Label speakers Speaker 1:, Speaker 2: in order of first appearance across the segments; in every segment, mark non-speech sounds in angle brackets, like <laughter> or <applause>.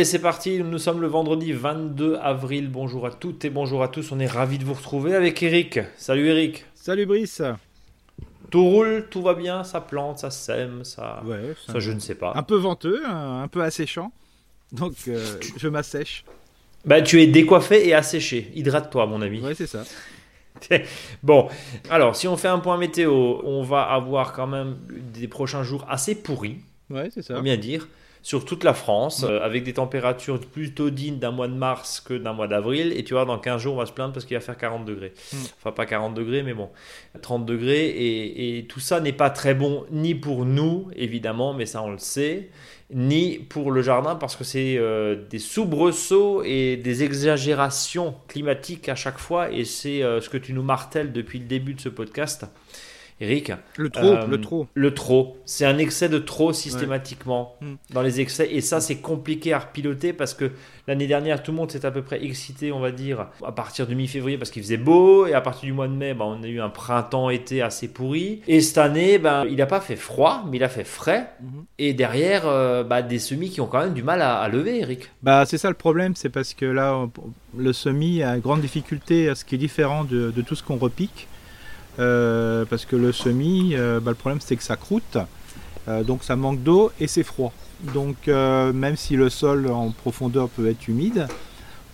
Speaker 1: Allez, c'est parti. Nous sommes le vendredi 22 avril. Bonjour à toutes et bonjour à tous. On est ravis de vous retrouver avec Eric. Salut Eric.
Speaker 2: Salut Brice.
Speaker 1: Tout roule, tout va bien, ça plante, ça sème, ça.
Speaker 2: Ouais,
Speaker 1: ça, je ne sais pas.
Speaker 2: Un peu venteux, un, peu asséchant. Donc euh, je m'assèche.
Speaker 1: Bah, tu es décoiffé et asséché. Hydrate-toi, mon ami.
Speaker 2: Ouais, c'est ça. <laughs>
Speaker 1: bon, alors si on fait un point météo, on va avoir quand même des prochains jours assez pourris.
Speaker 2: Ouais, c'est ça.
Speaker 1: On bien dire sur toute la France, euh, avec des températures plutôt dignes d'un mois de mars que d'un mois d'avril. Et tu vois, dans 15 jours, on va se plaindre parce qu'il va faire 40 degrés. Mm. Enfin, pas 40 degrés, mais bon, 30 degrés. Et, tout ça n'est pas très bon ni pour nous, évidemment, mais ça, on le sait, ni pour le jardin parce que c'est euh, des soubresauts et des exagérations climatiques à chaque fois. Et c'est euh, ce que tu nous martèles depuis le début de ce podcast. Eric.
Speaker 2: Le trop, le euh, trop.
Speaker 1: Le trop. C'est un excès de trop systématiquement hmm. dans les excès. Et ça, c'est compliqué à repiloter parce que l'année dernière, tout le monde s'est à peu près excité, on va dire, à partir de mi-février parce qu'il faisait beau. Et à partir du mois de mai, bah, on a eu un printemps-été assez pourri. Et cette année, bah, il n'a pas fait froid, mais il a fait frais. Mhm. Et derrière, euh, bah, des semis qui ont quand même du mal à, lever, Eric.
Speaker 2: Bah, c'est ça le problème. C'est parce que là, le semis a une grande difficulté à ce qui est différent de tout ce qu'on repique. Euh, parce que le semis, euh, bah, le problème c'est que ça croûte, euh, donc ça manque d'eau et c'est froid. Donc même si le sol en profondeur peut être humide,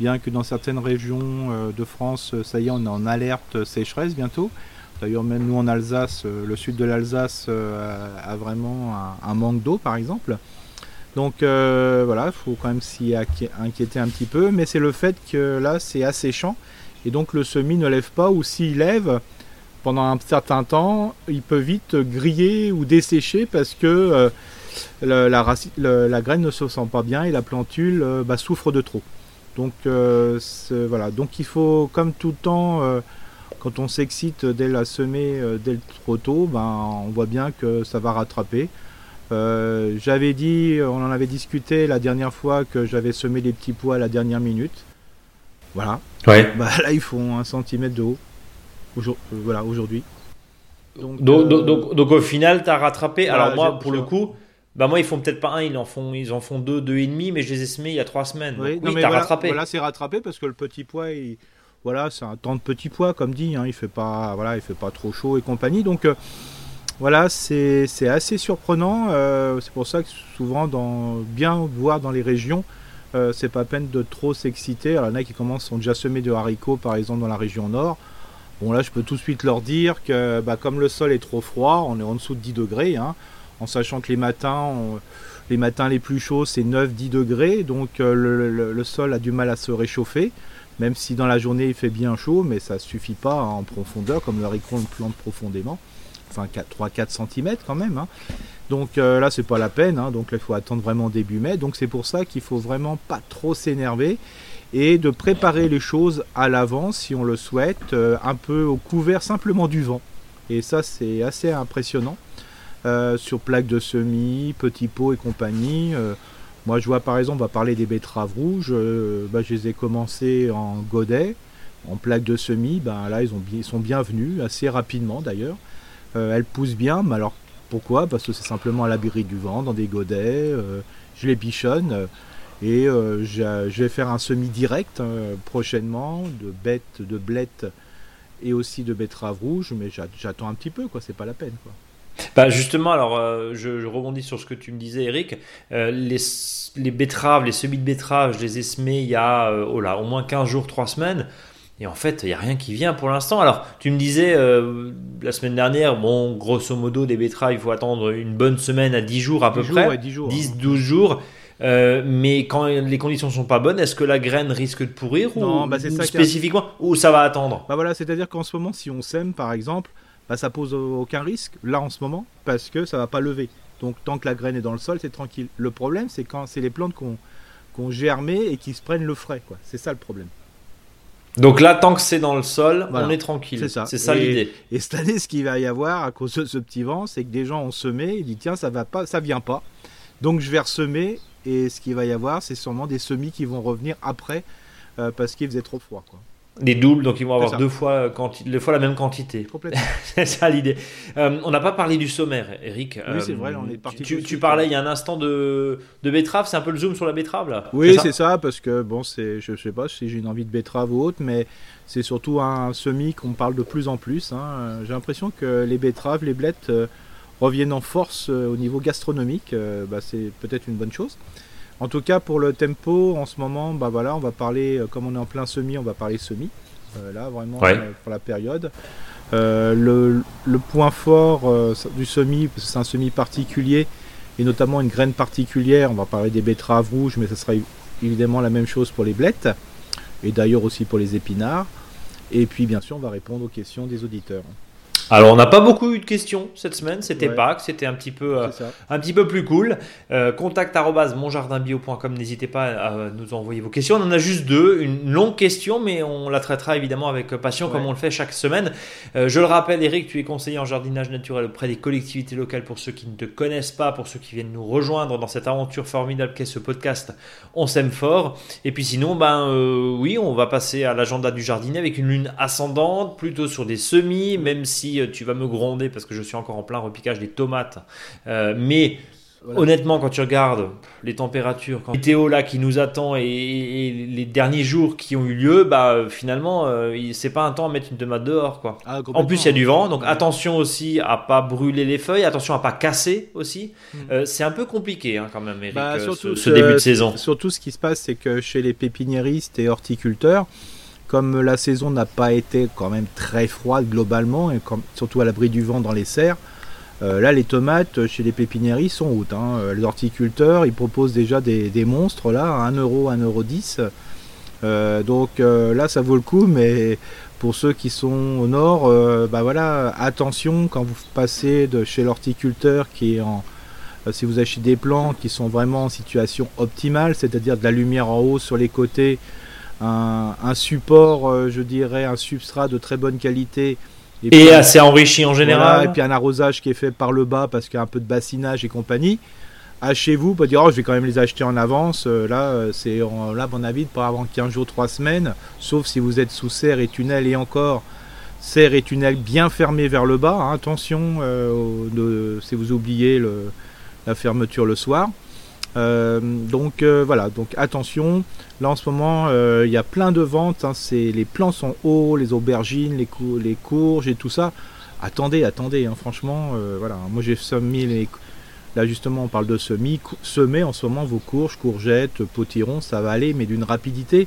Speaker 2: bien que dans certaines régions de France, ça y est, on est en alerte sécheresse bientôt. D'ailleurs, même nous en Alsace, le sud de l'Alsace a vraiment un, manque d'eau, par exemple. Donc voilà, il faut quand même s'y inquiéter un petit peu. Mais c'est le fait que là, c'est asséchant. Et donc le semis ne lève pas, ou s'il lève, pendant un certain temps, il peut vite griller ou dessécher parce que euh, la, graine ne se sent pas bien et la plantule euh, bah, souffre de trop. Donc euh, voilà, donc il faut comme tout le temps, quand on s'excite dès la semée, dès trop tôt, ben, on voit bien que ça va rattraper. j'avais dit, on en avait discuté la dernière fois que j'avais semé les petits pois à la dernière minute. Voilà.
Speaker 1: Ouais.
Speaker 2: Bah, là, ils font un centimètre de haut. Euh, voilà, aujourd'hui.
Speaker 1: Donc, donc, donc, donc, au final, tu as rattrapé. Alors moi, pour le coup, bah moi, ils font peut-être pas un, ils en font, ils en font deux, deux et demi, mais je les ai semés il y a trois semaines. Oui,
Speaker 2: oui t'as rattrapé. Voilà, c'est rattrapé parce que le petit pois, il, voilà, c'est un temps de petit pois, comme dit. Hein, il fait pas, voilà, il fait pas trop chaud et compagnie. Donc euh, voilà, c'est assez surprenant. Euh, c'est pour ça que souvent, dans, bien voir dans les régions, c'est pas peine de trop s'exciter. Alors, il y en a qui commencent sont déjà semés de haricots, par exemple, dans la région nord. Bon là je peux tout de suite leur dire que bah, comme le sol est trop froid, on est en dessous de 10 degrés, hein, en sachant que les matins, les matins les plus chauds c'est 9-10 degrés, donc euh, le, sol a du mal à se réchauffer, même si dans la journée il fait bien chaud, mais ça ne suffit pas en profondeur, comme le haricot plante profondément, enfin 3-4 cm quand même. Hein. Donc euh, là c'est pas la peine, hein, donc il faut attendre vraiment début mai, donc c'est pour ça qu'il faut vraiment pas trop s'énerver et de préparer les choses à l'avance si on le souhaite, euh, un peu au couvert simplement du vent. Et ça c'est assez impressionnant. Euh, sur plaques de semis, petits pots et compagnie. Euh, moi je vois par exemple, on va parler des betteraves rouges, bah, je les ai commencées en godet, en plaques de semis, ben là ils, ils sont bienvenus assez rapidement d'ailleurs. elles poussent bien, mais alors pourquoi? Parce que c'est simplement à l'abri du vent, dans des godets, je les bichonne. Et euh, je vais faire un semi direct hein, prochainement de bêtes, de blettes et aussi de betteraves rouges, mais j'attends un petit peu, quoi. C'est pas la peine, quoi.
Speaker 1: Bah justement, alors euh, je, rebondis sur ce que tu me disais, Eric. Euh, les, les, betteraves, les semis de betteraves, je les ai semés il y a oh là, au moins 15 jours, 3 semaines. Et en fait, il n'y a rien qui vient pour l'instant. Alors, tu me disais la semaine dernière, bon, grosso modo, des betteraves, il faut attendre une bonne semaine à 10 jours à peu près. 10 jours. 10, 12 jours. Euh, mais quand les conditions sont pas bonnes, est-ce que la graine risque de pourrir ou, bah, spécifiquement ou ça va attendre?
Speaker 2: Bah voilà, c'est-à-dire qu'en ce moment, si on sème par exemple, bah ça pose aucun risque là en ce moment parce que ça va pas lever. Donc tant que la graine est dans le sol, c'est tranquille. Le problème, c'est quand c'est les plantes qu'on qu'on germé et qui se prennent le frais, quoi. C'est ça le problème.
Speaker 1: Donc là, tant que c'est dans le sol, on est tranquille.
Speaker 2: C'est ça.
Speaker 1: C'est ça l'idée.
Speaker 2: Et cette année, ce qu'il va y avoir à cause de ce petit vent, c'est que des gens ont semé, ils disent tiens, ça va pas, ça vient pas. Donc je vais ressemer et ce qu'il va y avoir, c'est sûrement des semis qui vont revenir après euh, parce qu'il faisait trop froid. Quoi.
Speaker 1: Des doubles, donc ils vont avoir deux fois, deux fois la même quantité.
Speaker 2: Complètement. <laughs>
Speaker 1: c'est ça l'idée. Euh, on n'a pas parlé du sommaire, Eric.
Speaker 2: Oui, c'est vrai, on est parti.
Speaker 1: Tu, tu parlais il y a un instant de, de betterave, c'est un peu le zoom sur la betterave là
Speaker 2: Oui, c'est ça, parce que bon, c'est, je sais pas si j'ai une envie de betterave ou autre, mais c'est surtout un semi qu'on parle de plus en plus. Hein. J'ai l'impression que les betteraves, les blettes euh, reviennent en force euh, au niveau gastronomique. Bah, c'est peut-être une bonne chose. En tout cas, pour le tempo, en ce moment, bah voilà, on va parler, euh, comme on est en plein semi, on va parler semi. Euh, là, vraiment, euh, pour la période. le, point fort du semi, parce que c'est un semi particulier, et notamment une graine particulière, on va parler des betteraves rouges, mais ce sera évidemment la même chose pour les blettes, et d'ailleurs aussi pour les épinards. Et puis, bien sûr, on va répondre aux questions des auditeurs.
Speaker 1: Alors, on n'a pas beaucoup eu de questions cette semaine. C'était pas Pâques, c'était un petit peu, euh, un petit peu plus cool. Euh, contact monjardinbio.com. N'hésitez pas à nous envoyer vos questions. On en a juste deux. Une longue question, mais on la traitera évidemment avec passion, comme on le fait chaque semaine. Euh, je le rappelle, Eric, tu es conseiller en jardinage naturel auprès des collectivités locales. Pour ceux qui ne te connaissent pas, pour ceux qui viennent nous rejoindre dans cette aventure formidable qu'est ce podcast, on s'aime fort. Et puis sinon, ben oui, on va passer à l'agenda du jardinier avec une lune ascendante, plutôt sur des semis, même si euh, tu vas me gronder parce que je suis encore en plein repiquage des tomates. Euh, mais Honnêtement, quand tu regardes les températures, quand météo là qui nous attend et, les derniers jours qui ont eu lieu, bah finalement, euh, c'est pas un temps à mettre une tomate dehors quoi. Ah, en plus, il y a du vent, donc attention aussi à pas brûler les feuilles, attention à pas casser aussi. Hmm. c'est un peu compliqué hein, quand même, Eric, bah, ce, début de saison.
Speaker 2: Surtout, ce qui se passe, c'est que chez les pépiniéristes et horticulteurs, comme la saison n'a pas été quand même très froide globalement, et surtout à l'abri du vent dans les serres, euh, là les tomates chez les pépiniéries sont hautes. Hein. Euh, les horticulteurs ils proposent déjà des, monstres là, à 1€, 1,10€. Euh, donc là ça vaut le coup, mais pour ceux qui sont au nord, bah voilà, attention quand vous passez de chez l'horticulteur qui est en. si vous achetez des plantes qui sont vraiment en situation optimale, c'est-à-dire de la lumière en haut sur les côtés, un, support, euh, je dirais, un substrat de très bonne qualité.
Speaker 1: Et, assez enrichi en général.
Speaker 2: et puis un arrosage qui est fait par le bas parce qu'il y a un peu de bassinage et compagnie. Achetez-vous, pas dire oh, je vais quand même les acheter en avance. Euh, là, euh, c'est là, mon avis, pas avant 15 jours, 3 semaines. Sauf si vous êtes sous serre et tunnel et encore serre et tunnel bien fermés vers le bas. Hein, attention de, si vous oubliez le, la fermeture le soir. Euh, donc euh, voilà, donc attention. Là en ce moment, euh, il y a plein de ventes. Hein, les plants sont hauts, les aubergines, les, courges et tout ça. Attendez, attendez. Hein, franchement, voilà. Moi j'ai semé les. Là justement, on parle de semis. Semer en ce moment vos courges, courgettes, potirons, ça va aller, mais d'une rapidité.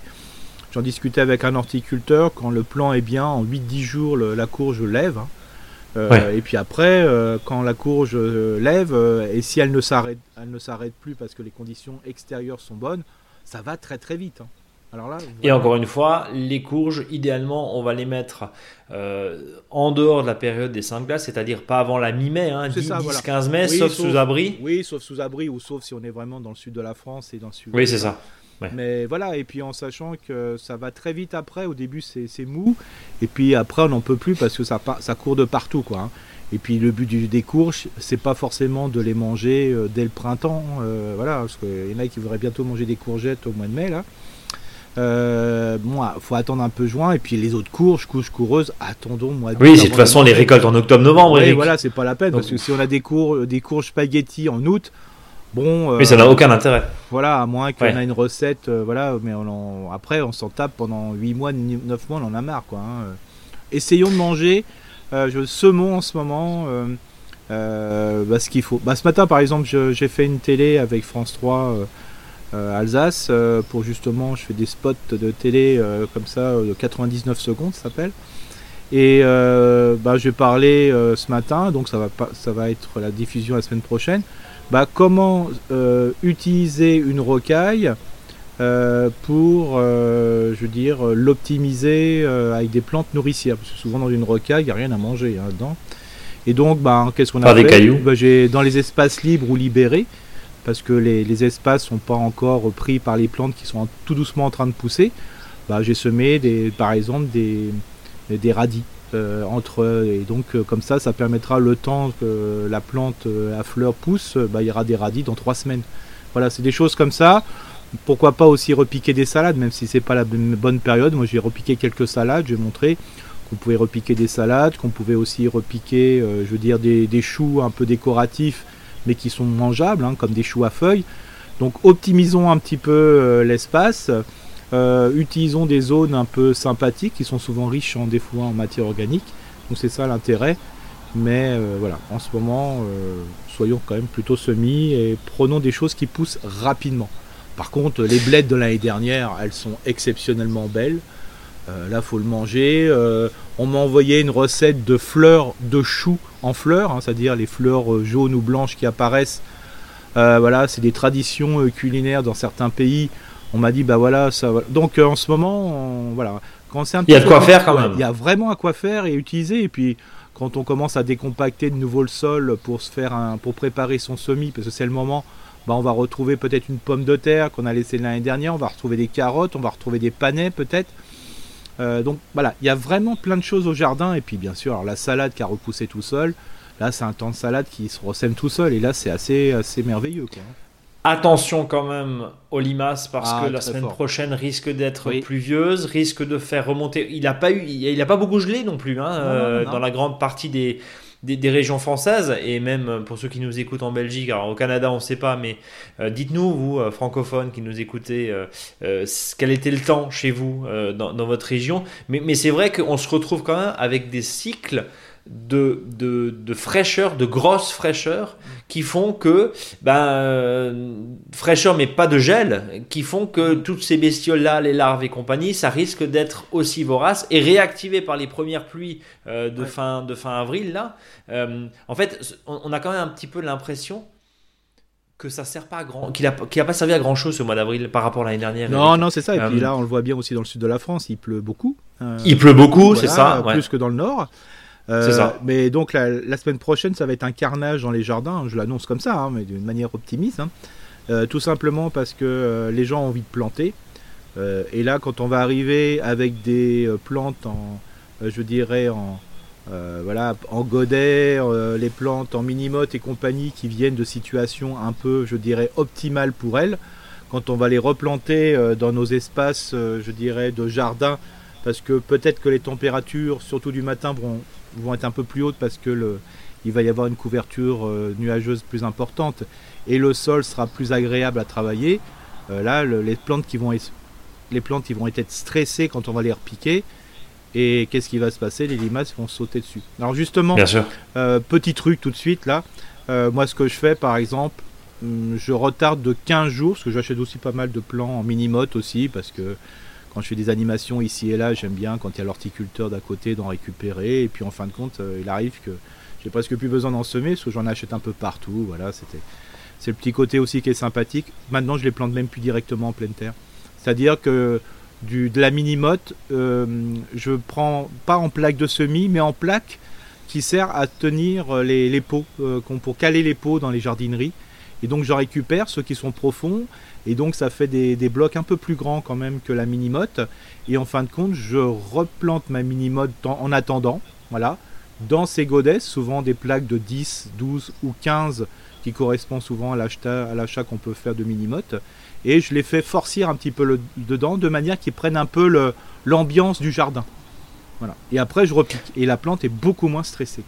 Speaker 2: J'en discutais avec un horticulteur. Quand le plant est bien, en 8-10 jours, la courge lève. Hein. Euh, et puis après, euh, quand la courge euh, lève, et si elle ne s'arrête, elle ne s'arrête plus parce que les conditions extérieures sont bonnes, ça va très très vite. Hein.
Speaker 1: Alors là, Et encore une fois, les courges, idéalement, on va les mettre en dehors de la période des 5 glaces, c'est-à-dire pas avant la mi-mai, hein, 10-15 mai, sauf, sous abri.
Speaker 2: Oui, sauf sous abri, ou sauf si on est vraiment dans le sud de la France et dans le sud.
Speaker 1: Oui, c'est ça.
Speaker 2: Mais voilà, et puis en sachant que ça va très vite après, au début c'est mou, et puis après on n'en peut plus parce que ça, ça court de partout. quoi. Hein. Et puis le but du, des courges, c'est pas forcément de les manger euh, dès le printemps, euh, voilà, parce qu'il y en a qui voudraient bientôt manger des courgettes au mois de mai là. Euh, bon, faut attendre un peu juin et puis les autres courges, couches coureuses, attendons mois
Speaker 1: de Oui, de toute façon les récoltes en octobre-novembre.
Speaker 2: Oui, voilà, c'est pas la peine parce que si on a des courges, des courges spaghetti en août, Bon,
Speaker 1: mais ça n'a euh, aucun intérêt.
Speaker 2: Voilà, à moins qu'on ait une recette, euh, voilà, mais on après on s'en tape pendant 8 mois, 9 mois, on en a marre quoi. Hein. Essayons de manger. Euh, je saumon en ce moment, bah, ce qu'il faut. Bah, ce matin par exemple, j'ai fait une télé avec France 3 Alsace pour justement, je fais des spots de télé comme ça de 99 secondes, ça s'appelle. Et bah, je vais parler ce matin, donc ça va, pas, ça va être la diffusion la semaine prochaine bah, comment euh, utiliser une rocaille euh, pour, euh, je veux dire, l'optimiser avec des plantes nourricières? Parce que souvent dans une rocaille, il n'y a rien à manger hein, dedans. Et donc, bah, qu'est-ce qu'on a
Speaker 1: fait des cailloux.
Speaker 2: Bah, j'ai dans les espaces libres ou libérés, parce que les, les espaces sont pas encore pris par les plantes qui sont tout doucement en train de pousser. Bah, j'ai semé des, par exemple des, des radis. Euh, entre et donc euh, comme ça ça permettra le temps que la plante euh, à fleurs pousse bah, il y aura des radis dans trois semaines voilà c'est des choses comme ça pourquoi pas aussi repiquer des salades, même si c'est pas la bonne période. Moi, j'ai repiqué quelques salades, j'ai montré qu'on pouvait repiquer des salades, qu'on pouvait aussi repiquer, je veux dire, des, choux un peu décoratifs, mais qui sont mangeables, hein, comme des choux à feuilles. Donc, optimisons un petit peu l'espace. Euh, utilisons des zones un peu sympathiques qui sont souvent riches en des en matière organique. Donc c'est ça l'intérêt. Mais voilà, en ce moment, soyons quand même plutôt semis et prenons des choses qui poussent rapidement. Par contre, les blettes de l'année dernière, elles sont exceptionnellement belles. Euh, là, faut le manger. Euh, on m'a envoyé une recette de fleurs de choux en fleurs, hein, c'est-à-dire les fleurs euh, jaunes ou blanches qui apparaissent. voilà, c'est des traditions culinaires dans certains pays. On m'a dit, bah voilà, ça. Donc en ce moment, voilà,
Speaker 1: quand c'est un il y a de quoi faire quand même.
Speaker 2: Il y a vraiment à quoi faire et utiliser. Et puis quand on commence à décompacter de nouveau le sol pour se faire un, pour préparer son semis, parce que c'est le moment bah, on va retrouver peut-être une pomme de terre qu'on a laissée l'année dernière, on va retrouver des carottes, on va retrouver des panais peut-être. Euh, donc voilà, il y a vraiment plein de choses au jardin. Et puis bien sûr, la salade qui a repoussé tout seul. Là, c'est un temps de salade qui se ressème tout seul. Et là, c'est assez, assez merveilleux.
Speaker 1: Attention quand même aux limaces parce ah, que la semaine prochaine risque d'être pluvieuse, risque de faire remonter. Il n'a pas eu, il a pas beaucoup gelé non plus hein, euh, dans la grande partie des, des, régions françaises et même euh, pour ceux qui nous écoutent en Belgique, alors au Canada on ne sait pas, mais euh, dites-nous, vous euh, francophones qui nous écoutez, quel était le temps chez vous dans, dans, votre région? Mais, mais c'est vrai qu'on se retrouve quand même avec des cycles de, de, fraîcheur, de grosse fraîcheur, qui font que, ben, fraîcheur mais pas de gel, qui font que toutes ces bestioles-là, les larves et compagnie, ça risque d'être aussi vorace et réactivé par les premières pluies euh, de, fin, de fin avril, là. Euh, en fait, on, a quand même un petit peu l'impression que ça sert pas à grand, qu'il a, a pas servi à grand chose ce mois d'avril par rapport à l'année dernière.
Speaker 2: Non, non, c'est ça. Et puis euh, là, on le voit bien aussi dans le sud de la France, il pleut beaucoup.
Speaker 1: il pleut beaucoup, c'est ça.
Speaker 2: Plus que dans le nord. Euh, ça. Mais donc la, semaine prochaine, ça va être un carnage dans les jardins. Je l'annonce comme ça, hein, mais d'une manière optimiste. Hein. Euh, tout simplement parce que euh, les gens ont envie de planter. et là, quand on va arriver avec des plantes en, je dirais en, voilà, en godet, les plantes en minimote et compagnie qui viennent de situations un peu, je dirais, optimales pour elles. Quand on va les replanter dans nos espaces, je dirais, de jardin, parce que peut-être que les températures, surtout du matin, vont, vont être un peu plus hautes parce que le, il va y avoir une couverture euh, nuageuse plus importante et le sol sera plus agréable à travailler. Euh, là, les plantes qui vont les plantes ils vont être stressées quand on va les repiquer. Et qu'est-ce qui va se passer? Les limaces vont sauter dessus. Alors justement, euh, petit truc tout de suite là. moi, ce que je fais, par exemple, hum, je retarde de 15 jours, parce que j'achète aussi pas mal de plants en mini-motte aussi, parce que quand je fais des animations ici et là, j'aime bien quand il y a l'horticulteur d'à côté d'en récupérer. Et puis en fin de compte, euh, il arrive que j'ai presque plus besoin d'en semer parce que j'en achète un peu partout. Voilà, c'est le petit côté aussi qui est sympathique. Maintenant, je les plante même plus directement en pleine terre. C'est-à-dire que de la mini-motte, euh, je prends pas en plaque de semis, mais en plaque qui sert à tenir les, les pots, euh, pour caler les pots dans les jardineries. Et donc j'en récupère ceux qui sont profonds et donc ça fait des, blocs un peu plus grands quand même que la mini-motte. Et en fin de compte, je replante ma mini-motte en attendant. Voilà. Dans ces godets, souvent des plaques de 10, 12 ou 15 qui correspondent souvent à l'achat qu'on peut faire de mini-motte. Et je les fais forcir un petit peu dedans de manière qu'ils prennent un peu l'ambiance du jardin. Voilà. Et après, je repique. Et la plante est beaucoup moins stressée.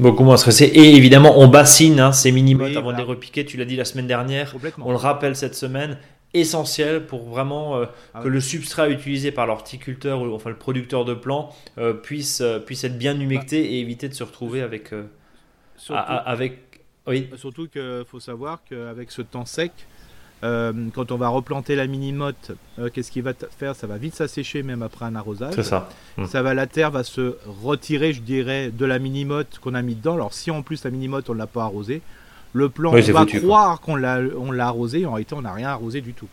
Speaker 1: Beaucoup moins stressé. Et évidemment, on bassine hein, ces mini-mottes avant de les repiquer. Tu l'as dit la semaine dernière. On le rappelle cette semaine. Essentiel pour vraiment euh, ah que le substrat utilisé par l'horticulteur ou enfin le producteur de plants euh, puisse, euh, puisse être bien humecté bah. et éviter de se retrouver avec.
Speaker 2: Surtout, avec oui. Surtout qu'il faut savoir qu'avec ce temps sec, quand on va replanter la mini-motte, euh, qu'est-ce qu'il va faire Ça va vite s'assécher même après un arrosage.
Speaker 1: C'est ça.
Speaker 2: Hmm. Ça va, la terre va se retirer, je dirais, de la mini-motte qu'on a mis dedans. Alors si en plus la mini-motte on ne l'a pas arrosée, le plan va croire qu'on l'a, on l'a arrosé, en réalité on n'a rien arrosé du tout.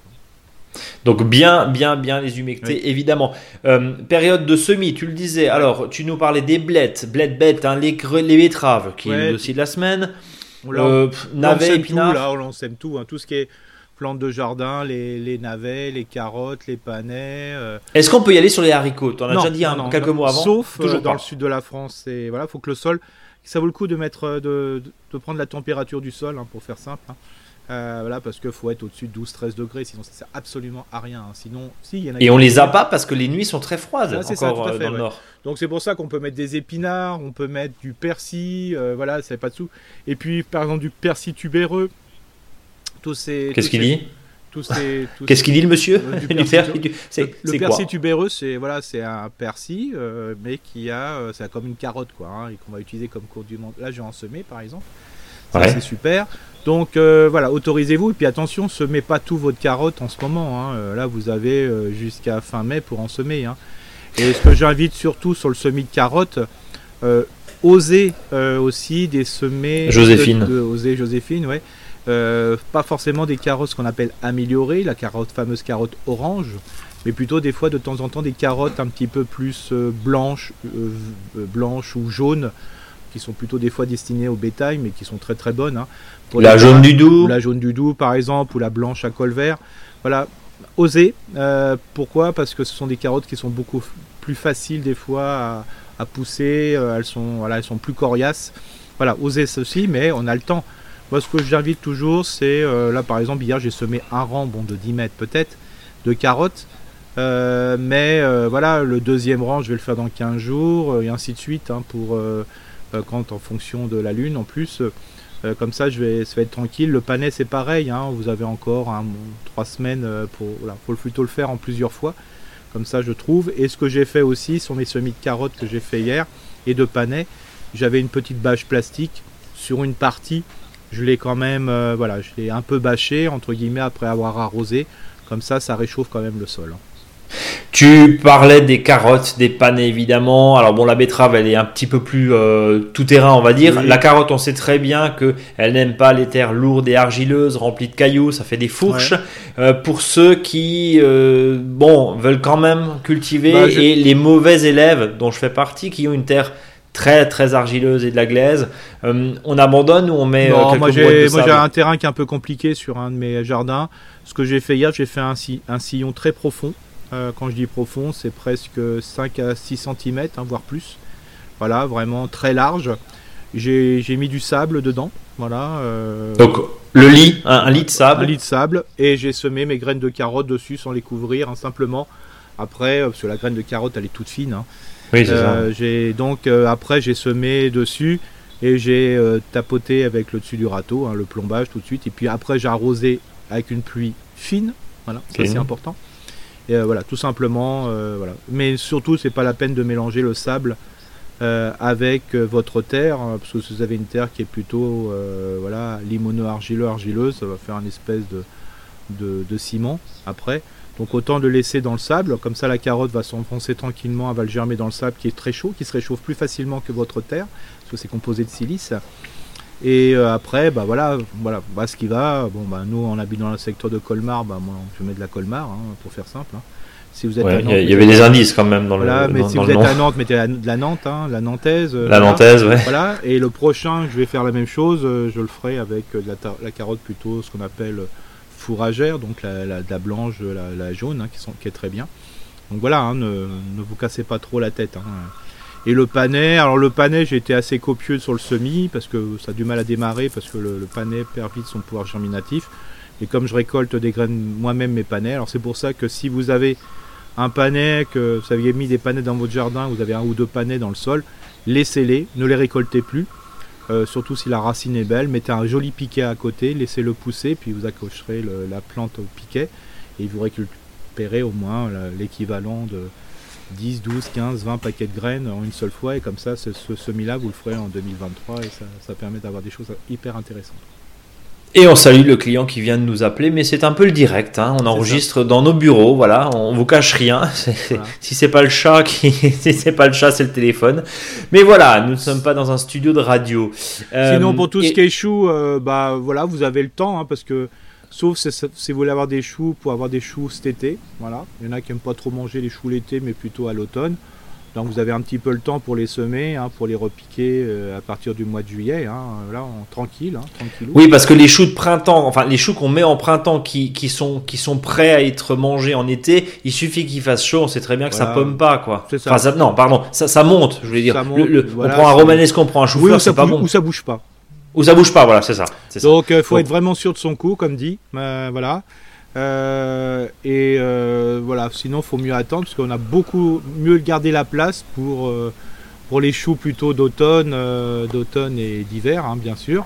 Speaker 1: Donc bien, bien, bien les humecter, évidemment. Euh, période de semis, tu le disais. Alors, tu nous parlais des blettes, blettes bêtes, hein, les, les betteraves, qui est dossier de la semaine.
Speaker 2: On navets, épinards. Tout, là, on sème tout, hein, tout ce qui est plantes de jardin, les, navets, les carottes, les panais. Euh.
Speaker 1: Est-ce qu'on peut y aller sur les haricots? En as déjà dit un, quelques mois avant.
Speaker 2: Sauf euh, dans le sud de la France. Et voilà, faut que le sol. Ça vaut le coup de mettre, de, de prendre la température du sol, hein, pour faire simple. Hein. Euh, voilà, parce qu'il faut être au-dessus de 12-13 degrés, sinon ça sert absolument à rien. hein. Sinon, si, il y en a
Speaker 1: Et on les a pas parce que les nuits sont très froides
Speaker 2: Ah, c'est ça,
Speaker 1: euh,
Speaker 2: fait,
Speaker 1: dans le nord.
Speaker 2: Donc c'est pour ça qu'on peut mettre des épinards, on peut mettre du persil, euh, voilà, c'est pas de sous. Et puis par exemple du persil tubéreux. Tous ces.
Speaker 1: Qu'est-ce qu'il dit Qu'est-ce qu'il dit le monsieur
Speaker 2: Euh, du <laughs>
Speaker 1: Du du-
Speaker 2: Le, persil tubéreux, c'est voilà, c'est un persil, euh, mais qui a, euh, c'est comme une carotte quoi, hein, et qu'on va utiliser comme condiment. Là, j'ai en semé par exemple.
Speaker 1: Ouais.
Speaker 2: c'est super. Donc euh, voilà, autorisez-vous et puis attention, semez pas tout votre carotte en ce moment. hein. Là, vous avez jusqu'à fin mai pour en semer. hein. Et ce que j'invite surtout sur le semis de carottes, osez aussi des semets.
Speaker 1: Joséphine.
Speaker 2: de- de- osez Joséphine, ouais. Euh, pas forcément des carottes qu'on appelle améliorées, la carotte fameuse carotte orange, mais plutôt des fois de temps en temps des carottes un petit peu plus euh, blanches, euh, blanches ou jaunes, qui sont plutôt des fois destinées au bétail, mais qui sont très très bonnes. hein. Pour
Speaker 1: La jaune du doux.
Speaker 2: ou la jaune du doux par exemple, ou la blanche à col vert. Voilà. Euh, pourquoi? Parce que ce sont des carottes qui sont beaucoup plus faciles des fois à, à pousser. elles sont voilà, elles sont plus coriaces. Voilà, osez ceci, mais on a le temps. Moi, ce que j'invite toujours, c'est euh, là par exemple hier j'ai semé un rang, bon de 10 mètres peut-être, de carottes. Euh, mais euh, voilà, le deuxième rang, je vais le faire dans 15 jours, et ainsi de suite, hein, pour quand en fonction de la lune en plus. Comme ça, je vais, ça va être tranquille. Le panais, c'est pareil. hein, vous avez encore un, trois semaines pour. Voilà, faut plutôt le faire en plusieurs fois. Comme ça, je trouve. Et ce que j'ai fait aussi sur mes semis de carottes que j'ai fait hier et de panais, j'avais une petite bâche plastique sur une partie. Je l'ai quand même, euh, voilà, je l'ai un peu bâché entre guillemets après avoir arrosé. Comme ça, ça réchauffe quand même le sol. hein.
Speaker 1: Tu parlais des carottes, des panais évidemment. Alors bon, la betterave, elle est un petit peu plus euh, tout terrain, on va dire.
Speaker 2: Oui.
Speaker 1: La carotte, on sait très bien que elle n'aime pas les terres lourdes et argileuses, remplies de cailloux. Ça fait des fourches. Euh, pour ceux qui, euh, bon, veulent quand même cultiver
Speaker 2: Bah, je-
Speaker 1: et les mauvais élèves, dont je fais partie, qui ont une terre très très argileuse et de la glaise, euh, on abandonne ou on met euh,
Speaker 2: Non,
Speaker 1: quelques
Speaker 2: moi j'ai
Speaker 1: de
Speaker 2: moi, j'ai un terrain qui est un peu compliqué sur un de mes jardins. Ce que j'ai fait hier, j'ai fait un, si- un sillon très profond. Euh, quand je dis profond, c'est presque 5 à 6 cm, voire plus. Voilà, vraiment très large. J'ai j'ai mis du sable dedans. Voilà. euh,
Speaker 1: Donc le lit, un, un lit de
Speaker 2: un
Speaker 1: sable.
Speaker 2: lit de sable. Et j'ai semé mes graines de carottes dessus sans les couvrir, hein, simplement. Après, euh, parce que la graine de carotte, elle est toute fine. hein.
Speaker 1: Oui, ça.
Speaker 2: Euh, j'ai donc euh, après j'ai semé dessus et j'ai euh, tapoté avec le dessus du râteau, hein, le plombage tout de suite. Et puis après j'ai arrosé avec une pluie fine, voilà, ça
Speaker 1: Fine.
Speaker 2: c'est important. Et voilà, tout simplement, voilà. Mais surtout c'est pas la peine de mélanger le sable avec votre terre, hein, parce que si vous avez une terre qui est plutôt voilà limono-argileux, argileuse, ça va faire une espèce de, de, de ciment après. Donc autant de laisser dans le sable, comme ça la carotte va s'enfoncer tranquillement, elle va le germer dans le sable qui est très chaud, qui se réchauffe plus facilement que votre terre, parce que c'est composé de silice. Et euh, après, bah voilà, voilà, bah, ce qui va. Bon, bah nous, on habite dans le secteur de Colmar, bah moi, je mets de la Colmar, hein, pour faire simple. hein. Si vous êtes
Speaker 1: Ouais, Il
Speaker 2: Nantes,
Speaker 1: y, il avait des indices quand même dans
Speaker 2: voilà,
Speaker 1: le,
Speaker 2: mais
Speaker 1: dans,
Speaker 2: si
Speaker 1: dans
Speaker 2: vous
Speaker 1: le
Speaker 2: êtes
Speaker 1: nom.
Speaker 2: à Nantes, mettez la, de la Nantes, hein, la Nantaise. euh,
Speaker 1: La
Speaker 2: voilà.
Speaker 1: nantaise, ouais.
Speaker 2: Voilà, et le prochain, je vais faire la même chose, euh, je le ferai avec de la, ta- la carotte plutôt, ce qu'on appelle fourragère, donc la, blanche, la, jaune, hein, qui, sont, est très bien. Donc voilà, hein, ne, ne vous cassez pas trop la tête. hein. Et le panais, alors le panais, j'ai été assez copieux sur le semis, parce que ça a du mal à démarrer, parce que le, le panais perd vite son pouvoir germinatif. Et comme je récolte des graines moi-même mes panais, alors c'est pour ça que si vous avez un panais, que vous aviez mis des panais dans votre jardin, vous avez un ou deux panais dans le sol, laissez-les, ne les récoltez plus. Euh, surtout si la racine est belle, mettez un joli piquet à côté, laissez-le pousser, puis vous accrocherez la plante au piquet et vous récupérez au moins l'équivalent de 10, 12, 15, 20 paquets de graines en une seule fois. Et comme ça, ce, semis-là, vous le ferez en 2023 et ça permet d'avoir des choses hyper intéressantes.
Speaker 1: Et on salue le client qui vient de nous appeler, mais c'est un peu le direct. hein. On enregistre dans nos bureaux, voilà, on vous cache rien. <laughs>
Speaker 2: Voilà.
Speaker 1: Si c'est pas le chat, qui, <laughs> si c'est pas le chat, c'est le téléphone. Mais voilà, nous ne sommes pas dans un studio de radio. Euh,
Speaker 2: Sinon, pour tout
Speaker 1: et-
Speaker 2: ce qui est choux, euh, bah voilà, vous avez le temps, hein, parce que sauf si, si vous voulez avoir des choux pour avoir des choux cet été, voilà. Il y en a qui aiment pas trop manger les choux l'été, mais plutôt à l'automne. Donc vous avez un petit peu le temps pour les semer, hein, pour les repiquer euh, à partir du mois de juillet, hein, là, tranquille, hein.
Speaker 1: Oui, parce que les choux de printemps, enfin les choux qu'on met en printemps qui, qui, sont, qui sont prêts à être mangés en été, il suffit qu'il fasse chaud, on sait très bien que ça
Speaker 2: Voilà.
Speaker 1: pomme pas, quoi.
Speaker 2: Ça.
Speaker 1: Enfin, ça- non, pardon, ça, ça monte, je voulais dire.
Speaker 2: Ça
Speaker 1: Le-
Speaker 2: monte,
Speaker 1: le-
Speaker 2: voilà,
Speaker 1: on prend un romanesque, on prend un
Speaker 2: Oui,
Speaker 1: chou-fleur,
Speaker 2: ou ça,
Speaker 1: c'est pas
Speaker 2: bouge,
Speaker 1: bon.
Speaker 2: ou ça bouge pas.
Speaker 1: Ou ça bouge pas, voilà, c'est ça.
Speaker 2: Donc il faut être vraiment sûr de son coup, comme dit. voilà. Et voilà, sinon faut mieux attendre parce qu'on a beaucoup mieux garder la place pour pour les choux plutôt d'automne, d'automne et d'hiver, hein, bien sûr.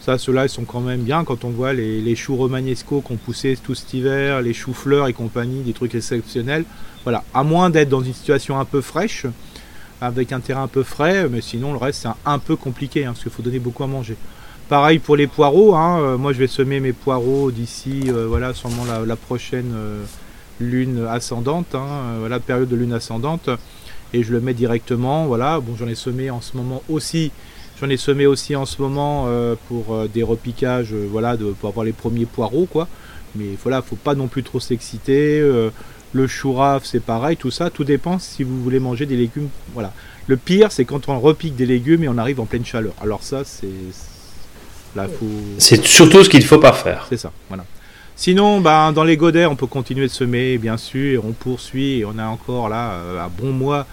Speaker 2: Ça, ceux-là, ils sont quand même bien quand on voit les, choux romanesco qu'on poussé tout cet hiver, les choux fleurs et compagnie, des trucs exceptionnels. Voilà, à moins d'être dans une situation un peu fraîche, avec un terrain un peu frais, mais sinon le reste c'est un, peu compliqué hein, parce qu'il faut donner beaucoup à manger. Pareil pour les poireaux, hein, euh, moi je vais semer mes poireaux d'ici, euh, voilà, sûrement la, prochaine euh, lune ascendante, hein, voilà, période de lune ascendante, et je le mets directement, voilà. Bon, j'en ai semé en ce moment aussi J'en ai semé aussi en ce moment pour des repiquages, voilà, pour avoir les premiers poireaux, quoi. Mais voilà, faut pas non plus trop s'exciter. le chou c'est pareil, tout ça, tout dépend si vous voulez manger des légumes. Voilà. Le pire, c'est quand on repique des légumes et on arrive en pleine chaleur. Alors ça, c'est
Speaker 1: C'est surtout ce qu'il ne faut pas faire.
Speaker 2: C'est ça, voilà. Sinon, ben, dans les godets, on peut continuer de semer, bien sûr, on poursuit, et on a encore là un bon mois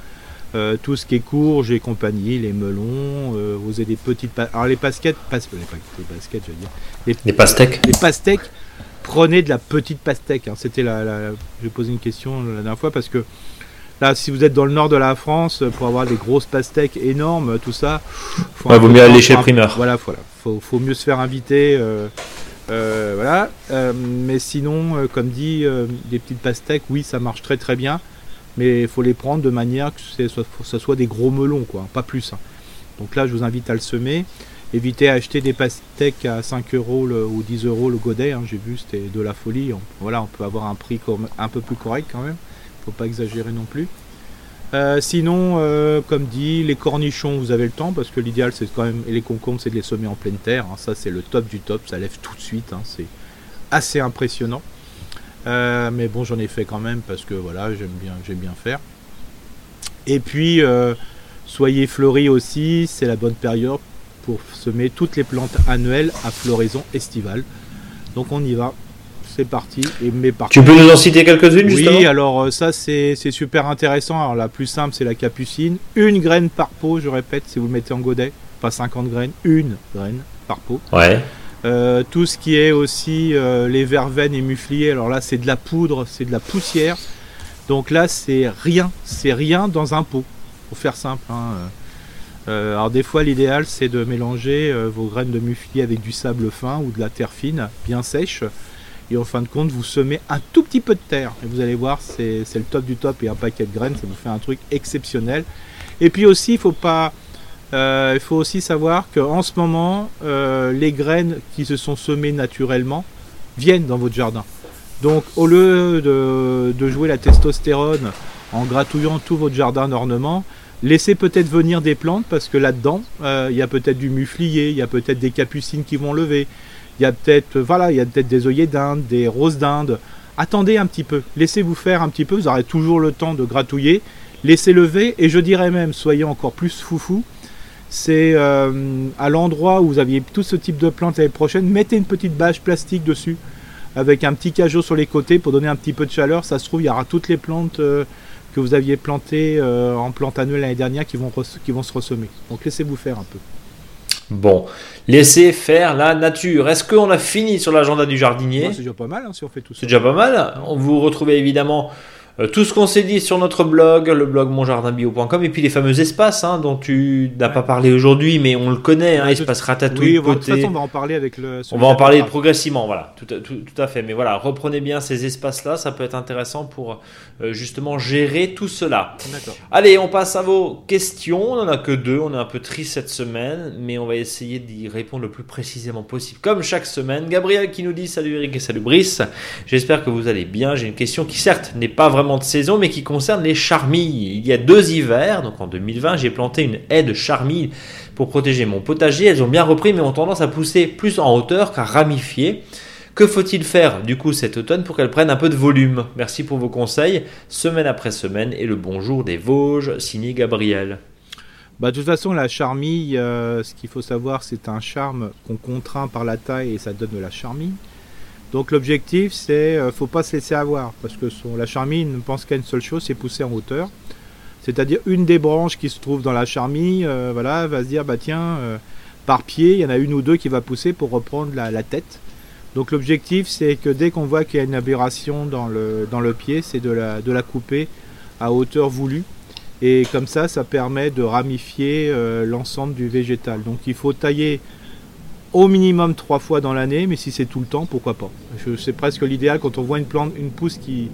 Speaker 2: euh, tout ce qui est courge et compagnie, les melons, euh, vous avez des petites alors les pasquettes, pas, les,
Speaker 1: pasquettes, je veux dire, les, les pastèques,
Speaker 2: les pastèques, prenez de la petite pastèque. Hein. C'était la, la, je posé une question la dernière fois parce que là, si vous êtes dans le nord de la France, pour avoir des grosses pastèques énormes, tout ça,
Speaker 1: faut vaut mieux aller chez primeur.
Speaker 2: Voilà, voilà, faut, faut mieux se faire inviter. Euh, voilà, mais sinon, comme dit, des petites pastèques, oui, ça marche très très bien mais il faut les prendre de manière que ce soit, des gros melons, quoi, pas plus. Hein. Donc là, je vous invite à le semer. Évitez à acheter des pastèques à 5 euros ou 10 euros le godet. Hein. J'ai vu, c'était de la folie. voilà, on peut avoir un prix un peu plus correct quand même. Pas exagérer non plus. Euh, sinon, euh, comme dit, les cornichons, vous avez le temps parce que l'idéal, c'est quand même, et les concombres, c'est de les semer en pleine terre. Hein. Ça, c'est le top du top. Ça lève tout de suite. C'est assez impressionnant. Euh, mais bon, j'en ai fait quand même parce que voilà, j'aime bien, j'aime bien faire. Et puis, soyez fleuris aussi, c'est la bonne période pour semer toutes les plantes annuelles à floraison estivale. Donc on y va, c'est parti. Et mais
Speaker 1: tu peux nous en citer quelques-unes
Speaker 2: Oui, alors euh, ça c'est super intéressant. Alors la plus simple c'est la capucine. Une graine par pot, je répète, si vous le mettez en godet, pas 50 graines, une graine par pot.
Speaker 1: Ouais.
Speaker 2: Euh, tout ce qui est aussi euh, les verveines et mufliers, alors là c'est de la poudre, c'est de la poussière. Donc là c'est rien, c'est rien dans un pot, pour faire simple. Hein. Euh, alors des fois l'idéal c'est de mélanger vos graines de muflier avec du sable fin ou de la terre fine, bien sèche. Et en fin de compte vous semez un tout petit peu de terre. Et vous allez voir c'est le top du top et un paquet de graines, ça vous fait un truc exceptionnel. Et puis aussi il faut pas euh, il faut aussi savoir qu'en ce moment, euh, les graines qui se sont semées naturellement viennent dans votre jardin. Donc au lieu de, jouer la testostérone en gratouillant tout votre jardin d'ornement, laissez peut-être venir des plantes parce que là-dedans, euh, il y a peut-être du muflier, il y a peut-être des capucines qui vont lever, il y a peut-être voilà, il y a peut-être des œillets d'Inde, des roses d'Inde. Attendez un petit peu, laissez-vous faire un petit peu, vous aurez toujours le temps de gratouiller, laissez lever et je dirais même soyez encore plus foufou c'est euh, à l'endroit où vous aviez tout ce type de plantes l'année prochaine, mettez une petite bâche plastique dessus avec un petit cajot sur les côtés pour donner un petit peu de chaleur. Ça se trouve, il y aura toutes les plantes euh, que vous aviez plantées euh, en plantes annuelles l'année dernière qui vont, qui vont se ressemer. Donc laissez-vous faire un peu.
Speaker 1: Bon, laissez faire la nature. Est-ce qu'on a fini sur l'agenda du jardinier?
Speaker 2: C'est déjà pas mal hein, si on fait tout ça.
Speaker 1: C'est déjà pas mal. On vous retrouvez évidemment euh, tout ce qu'on s'est dit sur notre blog, le blog monjardinbio.com, et puis les fameux espaces hein, dont tu n'as pas parlé aujourd'hui, mais on le connaît, hein, espace ratatouille,
Speaker 2: oui, de toute façon, on va en parler avec le.
Speaker 1: On va en parler progressivement, voilà, tout, tout, tout, à fait. Mais voilà, reprenez bien ces espaces-là, ça peut être intéressant pour euh, justement gérer tout cela. Allez, on passe à vos questions. On n'en a que deux, on est un peu triste cette semaine, mais on va essayer d'y répondre le plus précisément possible, comme chaque semaine. Gabriel qui nous dit Salut Eric et salut Brice. J'espère que vous allez bien. J'ai une question qui certes n'est pas vraiment de saison, mais qui concerne les charmilles. Il y a deux hivers, donc en 2020, j'ai planté une haie de charmilles pour protéger mon potager. Elles ont bien repris, mais ont tendance à pousser plus en hauteur qu'à ramifier. Que faut-il faire du coup cet automne pour qu'elles prennent un peu de volume? Merci pour vos conseils, semaine après semaine, et le bonjour des Vosges, signé Gabriel.
Speaker 2: Bah, de toute façon, la charmille, euh, ce qu'il faut savoir, c'est un charme qu'on contraint par la taille et ça donne de la charmille. Donc l'objectif, c'est ne euh, faut pas se laisser avoir parce que la charmille ne pense qu'à une seule chose, c'est pousser en hauteur. C'est-à-dire une des branches qui se trouve dans la charmille, euh, voilà, va se dire bah tiens, euh, par pied, il y en a une ou deux qui va pousser pour reprendre la, tête. Donc l'objectif, c'est que dès qu'on voit qu'il y a une aberration dans le, dans le pied, c'est de la, de la couper à hauteur voulue. Et comme ça, ça permet de ramifier l'ensemble du végétal. Donc il faut tailler au minimum trois fois dans l'année, mais si c'est tout le temps, pourquoi pas. C'est presque l'idéal quand on voit une plante, une pousse qui,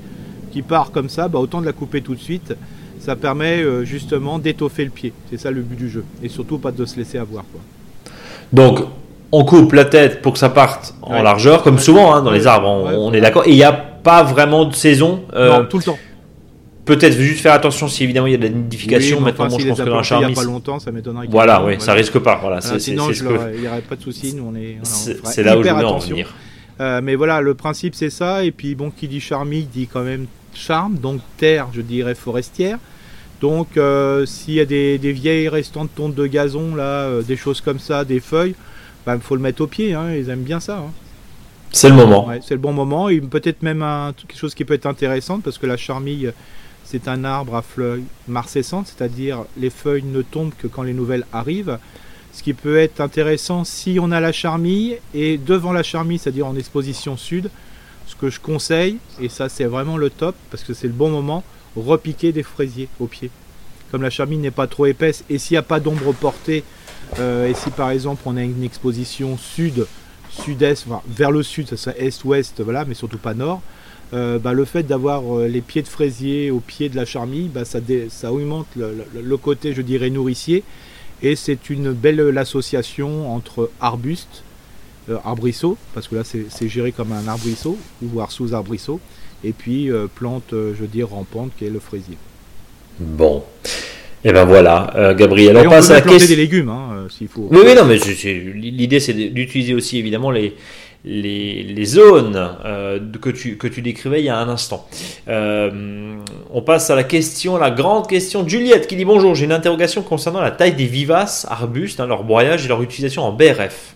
Speaker 2: qui part comme ça, bah, autant de la couper tout de suite. Ça permet euh, justement d'étoffer le pied. C'est ça le but du jeu. Et surtout pas de se laisser avoir. Quoi.
Speaker 1: Donc, on coupe la tête pour que ça parte en largeur, comme souvent hein, dans les arbres, on, est d'accord. Et il n'y a pas vraiment de saison.
Speaker 2: Euh, non, tout le temps.
Speaker 1: Peut-être juste faire attention si évidemment il y a de la nidification. Maintenant,
Speaker 2: je pense que dans un charme. Il n'y a pas longtemps, ça m'étonnerait.
Speaker 1: Voilà, oui, ça risque pas. Voilà,
Speaker 2: sinon, il n'y aurait pas de souci. Nous, on est.
Speaker 1: C'est là où je voulais en venir.
Speaker 2: Euh, mais voilà, le principe c'est ça. Et puis bon, qui dit charmille dit quand même charme. Donc terre, je dirais forestière. Donc euh, s'il y a des, vieilles restantes tontes de gazon, là, euh, des choses comme ça, des feuilles, il bah, faut le mettre au pied. Hein, ils aiment bien ça. Hein.
Speaker 1: C'est le moment.
Speaker 2: c'est le bon moment. Et peut-être même quelque chose qui peut être intéressant parce que la charmille, c'est un arbre à feuilles marcescentes, c'est-à-dire les feuilles ne tombent que quand les nouvelles arrivent. Ce qui peut être intéressant si on a la charmille et devant la charmille, c'est-à-dire en exposition sud, ce que je conseille, et ça c'est vraiment le top parce que c'est le bon moment, repiquer des fraisiers au pied. Comme la charmille n'est pas trop épaisse et s'il n'y a pas d'ombre portée, euh, et si par exemple on a une exposition sud, sud-est, vers le sud, ça serait est-ouest, voilà, mais surtout pas nord, euh, bah, le fait d'avoir euh, les pieds de fraisier au pied de la charmille, bah, ça, ça, augmente le, côté, je dirais, nourricier. Et c'est une belle association entre arbustes, arbrisseaux, parce que là c'est géré comme un arbrisseau, ou voire sous arbrisseau, et puis euh, plante, euh, je veux dire, rampante qui est le fraisier.
Speaker 1: Bon. Et eh ben voilà, euh, Gabriel, on, passe à la question.
Speaker 2: des légumes, hein, s'il faut.
Speaker 1: Oui, oui, non, mais l'idée c'est d'utiliser aussi évidemment les, les, zones que, tu, que tu décrivais il y a un instant. on passe à la question, la grande question Juliette qui dit bonjour, j'ai une interrogation concernant la taille des vivaces, arbustes, hein, leur broyage et leur utilisation en BRF.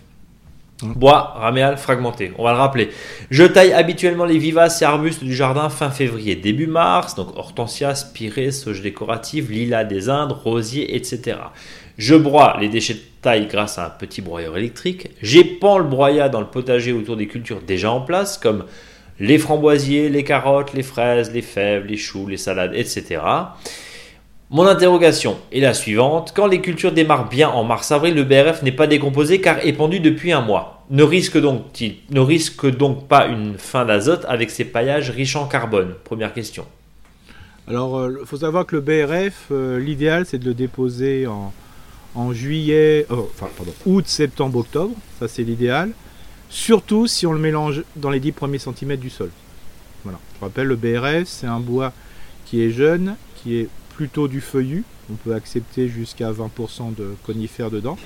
Speaker 1: Bois raméal fragmenté, on va le rappeler. Je taille habituellement les vivaces et arbustes du jardin fin février, début mars, donc hortensias, pirées, sauge décorative, lilas des Indes, rosiers, etc. Je broie les déchets de taille grâce à un petit broyeur électrique. J'épand le broyat dans le potager autour des cultures déjà en place, comme les framboisiers, les carottes, les fraises, les fèves, les choux, les salades, etc. Mon interrogation est la suivante. Quand les cultures démarrent bien en mars-avril, le BRF n'est pas décomposé car épandu depuis un mois. Ne risque donc, ne risque donc pas une fin d'azote avec ces paillages riches en carbone Première question.
Speaker 2: Alors, il euh, faut savoir que le BRF, euh, l'idéal, c'est de le déposer en, juillet, oh, enfin, pardon, août, septembre, octobre. Ça, c'est l'idéal. Surtout si on le mélange dans les 10 premiers centimètres du sol. Voilà. Je rappelle, le BRF, c'est un bois qui est jeune, qui est plutôt du feuillu. On peut accepter jusqu'à 20% de conifères dedans.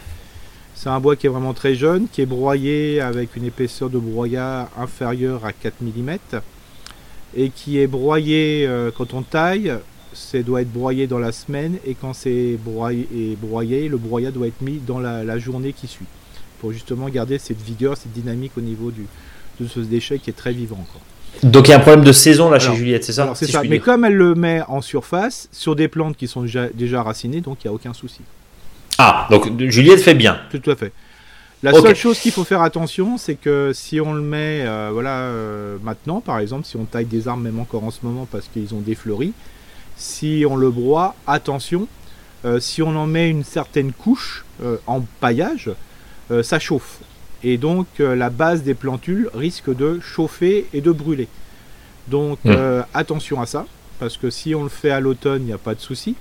Speaker 2: C'est un bois qui est vraiment très jeune, qui est broyé avec une épaisseur de broyat inférieure à 4 mm et qui est broyé euh, quand on taille. Ça doit être broyé dans la semaine et quand c'est broyé, broyé, le broyat doit être mis dans la, journée qui suit pour justement garder cette vigueur, cette dynamique au niveau du, de ce déchet qui est très vivant encore.
Speaker 1: Donc il y a un problème de saison là chez Juliette, c'est ça,
Speaker 2: c'est ça. Mais comme elle le met en surface, sur des plantes qui sont déjà, déjà racinées, donc il n'y a aucun souci.
Speaker 1: Ah, donc Juliette fait bien.
Speaker 2: Tout à fait. La seule chose qu'il faut faire attention, c'est que si on le met euh, voilà, euh, maintenant, par exemple, si on taille des arbres même encore en ce moment parce qu'ils ont défleuri, si on le broie, attention, euh, si on en met une certaine couche en paillage, ça chauffe et donc euh, la base des plantules risque de chauffer et de brûler. Donc hmm. euh, attention à ça, parce que si on le fait à l'automne, il n'y a pas de souci.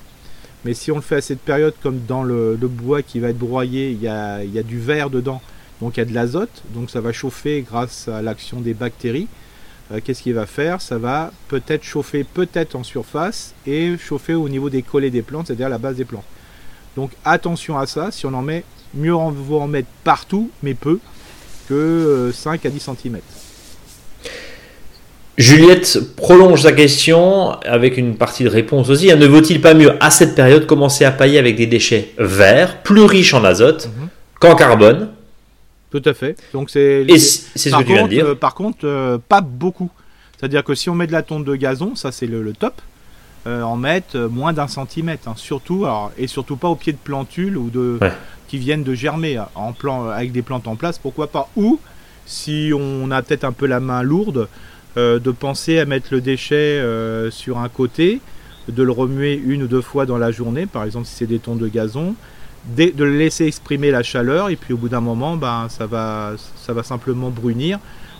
Speaker 2: Mais si on le fait à cette période, comme dans le, bois qui va être broyé, il y a, du verre dedans, donc il y a de l'azote, donc ça va chauffer grâce à l'action des bactéries. Euh, qu'est-ce qu'il va faire? Ça va peut-être chauffer peut-être en surface et chauffer au niveau des collets des plantes, c'est-à-dire la base des plantes. Donc attention à ça, si on en met mieux on vaut en mettre partout, mais peu, que 5 euh, à 10 cm.
Speaker 1: Juliette prolonge sa question avec une partie de réponse aussi. Ne vaut-il pas mieux à cette période commencer à pailler avec des déchets verts, plus riches en azote mhm. qu'en carbone
Speaker 2: Tout à fait. Donc c'est
Speaker 1: ce que tu viens de dire.
Speaker 2: Euh, par contre, euh, pas beaucoup. C'est-à-dire que si on met de la tonte de gazon, ça c'est le, top, en mettre moins d'un centimètre. Hein. Surtout, et surtout pas au pied de plantule ou de, qui viennent de germer en plan, avec des plantes en place, pourquoi pas Ou, si on a peut-être un peu la main lourde, de penser à mettre le déchet sur un côté, de le remuer une ou deux fois dans la journée, par exemple si c'est des tons de gazon, de, le laisser exprimer la chaleur, et puis au bout d'un moment, ben, ça, va, ça va simplement brunir.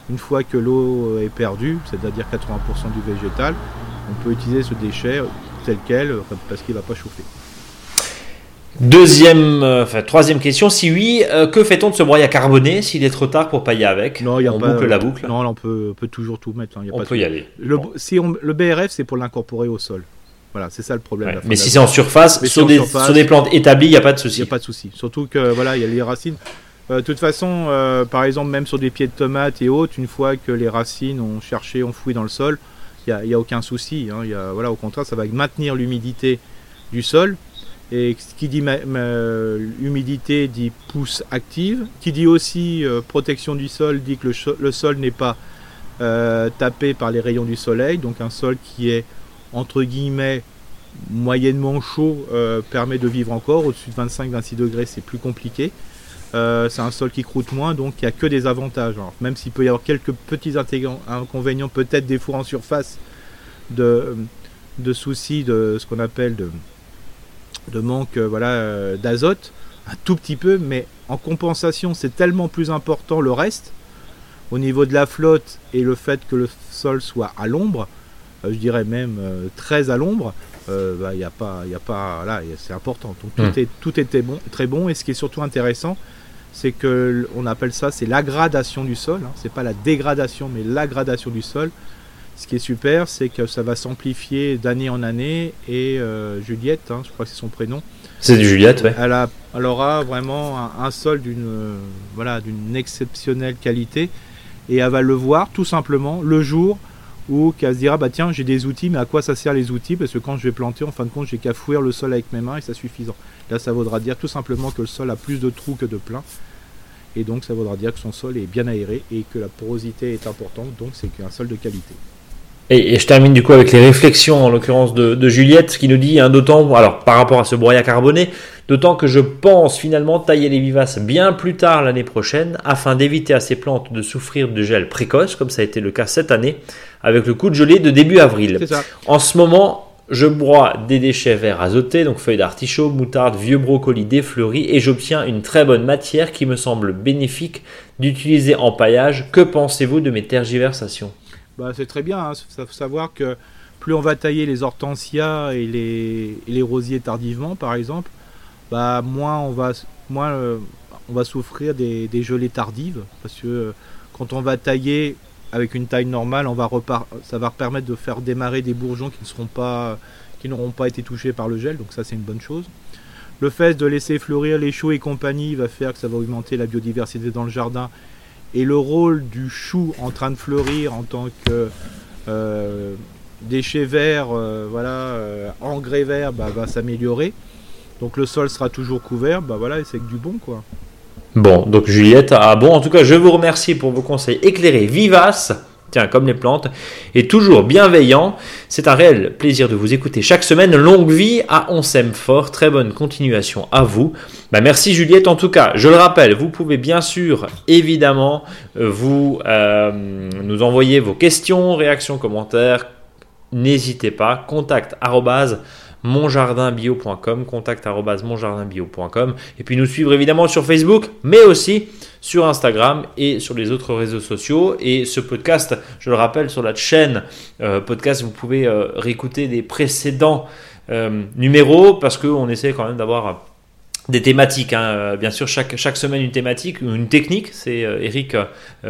Speaker 2: Une fois que l'eau est perdue, c'est-à-dire 80% du végétal, on peut utiliser ce déchet tel quel parce qu'il ne va pas chauffer.
Speaker 1: Deuxième, euh, enfin troisième question, si oui, euh, que fait-on de ce broyat carboné s'il est trop tard pour pailler avec?
Speaker 2: Non, y a
Speaker 1: on
Speaker 2: pas,
Speaker 1: boucle la boucle.
Speaker 2: Non, on peut, peut toujours tout mettre. Hein,
Speaker 1: on peut y aller.
Speaker 2: Le, si on, le BRF, c'est pour l'incorporer au sol. Voilà, c'est ça le problème.
Speaker 1: mais si c'est en surface, sur, des, sur des plantes établies, il n'y a pas de souci.
Speaker 2: Il n'y a pas de souci. Surtout que voilà, il y a les racines. Euh, de toute façon, euh, par exemple, même sur des pieds de tomates et autres, une fois que les racines ont cherché, ont fouillé dans le sol, il n'y a, a, aucun souci. Hein. Y a, voilà, au contraire, ça va maintenir l'humidité du sol. Et ce qui dit humidité dit pousse active. Qui dit aussi euh, protection du sol dit que le, le sol n'est pas tapé par les rayons du soleil. Donc un sol qui est entre guillemets moyennement chaud euh, permet de vivre encore. Au-dessus de 25-26 degrés, c'est plus compliqué. Euh, c'est un sol qui croûte moins, donc il n'y a que des avantages. même s'il peut y avoir quelques petits inconvénients, peut-être des fours en surface, de, soucis de ce qu'on appelle de, manque euh, voilà, d'azote, un tout petit peu, mais en compensation, c'est tellement plus important le reste, au niveau de la flotte et le fait que le sol soit à l'ombre, je dirais même euh, très à l'ombre, il euh, bah, n'y a pas, y a pas, là, c'est important. Donc tout, hmm. est, tout était bon, très bon. Et ce qui est surtout intéressant, c'est que on appelle ça, c'est l'aggradation du sol. Hein. C'est pas la dégradation, mais l'aggradation du sol. Ce qui est super, c'est que ça va s'amplifier d'année en année. Et Juliette, hein, je crois que c'est son prénom.
Speaker 1: C'est Juliette, ouais.
Speaker 2: Elle, a, elle aura vraiment un, un sol d'une voilà, d'une exceptionnelle qualité. Et elle va le voir tout simplement le jour ou qu'elle se dira bah tiens j'ai des outils mais à quoi ça sert les outils? Parce que quand je vais planter en fin de compte j'ai qu'à fouir le sol avec mes mains et c'est suffisant. Là ça vaudra dire tout simplement que le sol a plus de trous que de pleins et donc ça voudra dire que son sol est bien aéré et que la porosité est importante donc c'est un sol de qualité.
Speaker 1: Et, je termine du coup avec les réflexions, en l'occurrence de, Juliette, qui nous dit, hein, d'autant, alors par rapport à ce broyat carboné, d'autant que je pense finalement tailler les vivaces bien plus tard l'année prochaine, afin d'éviter à ces plantes de souffrir de gel précoce, comme ça a été le cas cette année, avec le coup de gelée de début avril. En ce moment, je broie des déchets verts azotés, donc feuilles d'artichaut, moutarde, vieux brocoli défleuris, et j'obtiens une très bonne matière qui me semble bénéfique d'utiliser en paillage. Que pensez-vous de mes tergiversations?
Speaker 2: Bah, c'est très bien. Il hein. faut savoir que plus on va tailler les hortensias et les, rosiers tardivement, par exemple, bah, moins on va, moins, euh, on va souffrir des, gelées tardives. Parce que euh, quand on va tailler avec une taille normale, ça va permettre de faire démarrer des bourgeons qui n'auront pas été touchés par le gel. Donc ça, c'est une bonne chose. Le fait de laisser fleurir les choux et compagnie va faire que ça va augmenter la biodiversité dans le jardin et le rôle du chou en train de fleurir en tant que euh, déchet vert, euh, voilà, euh, engrais vert, bah, va s'améliorer. Donc le sol sera toujours couvert, bah voilà, c'est que du bon quoi.
Speaker 1: Bon, donc Juliette, ah bon, en tout cas, je vous remercie pour vos conseils éclairés, vivaces tiens, comme les plantes, et toujours bienveillant. C'est un réel plaisir de vous écouter chaque semaine. Longue vie à On s'aime fort. Très bonne continuation à vous. Bah, merci Juliette. En tout cas, je le rappelle, vous pouvez bien sûr, évidemment, euh, vous euh, nous envoyer vos questions, réactions, commentaires. N'hésitez pas. Contact monjardinbio.com, contact monjardinbio.com, et puis nous suivre évidemment sur Facebook, mais aussi sur Instagram et sur les autres réseaux sociaux. Et ce podcast, je le rappelle, sur la chaîne euh, podcast, vous pouvez euh, réécouter des précédents euh, numéros parce qu'on essaie quand même d'avoir des thématiques. Hein. Bien sûr, chaque, chaque semaine une thématique, une technique. C'est Eric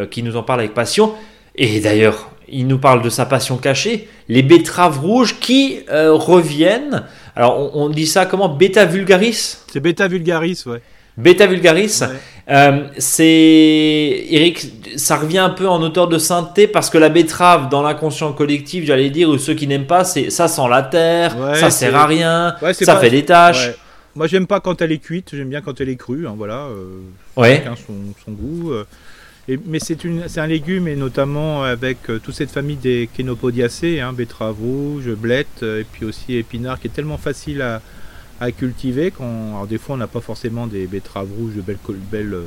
Speaker 1: qui nous en parle avec passion. Et d'ailleurs, il nous parle de sa passion cachée, les betteraves rouges qui reviennent. Alors, on, dit ça comment? Beta vulgaris?
Speaker 2: C'est beta vulgaris, ouais.
Speaker 1: Beta vulgaris, euh, c'est Eric, ça revient un peu en auteur de synthé parce que la betterave dans l'inconscient collectif, j'allais dire, ou ceux qui n'aiment pas, c'est ça sent la terre, ça sert à rien, ça fait des tâches.
Speaker 2: Moi, j'aime pas quand elle est cuite, j'aime bien quand elle est crue, hein, voilà. Euh, chacun son, goût. Euh. Mais c'est un légume et notamment avec toute cette famille des Kenopodiacées, hein, betteraves rouges, blettes et puis aussi épinards, qui est tellement facile à, cultiver. Alors des fois, on n'a pas forcément des betteraves rouges de belles, belles,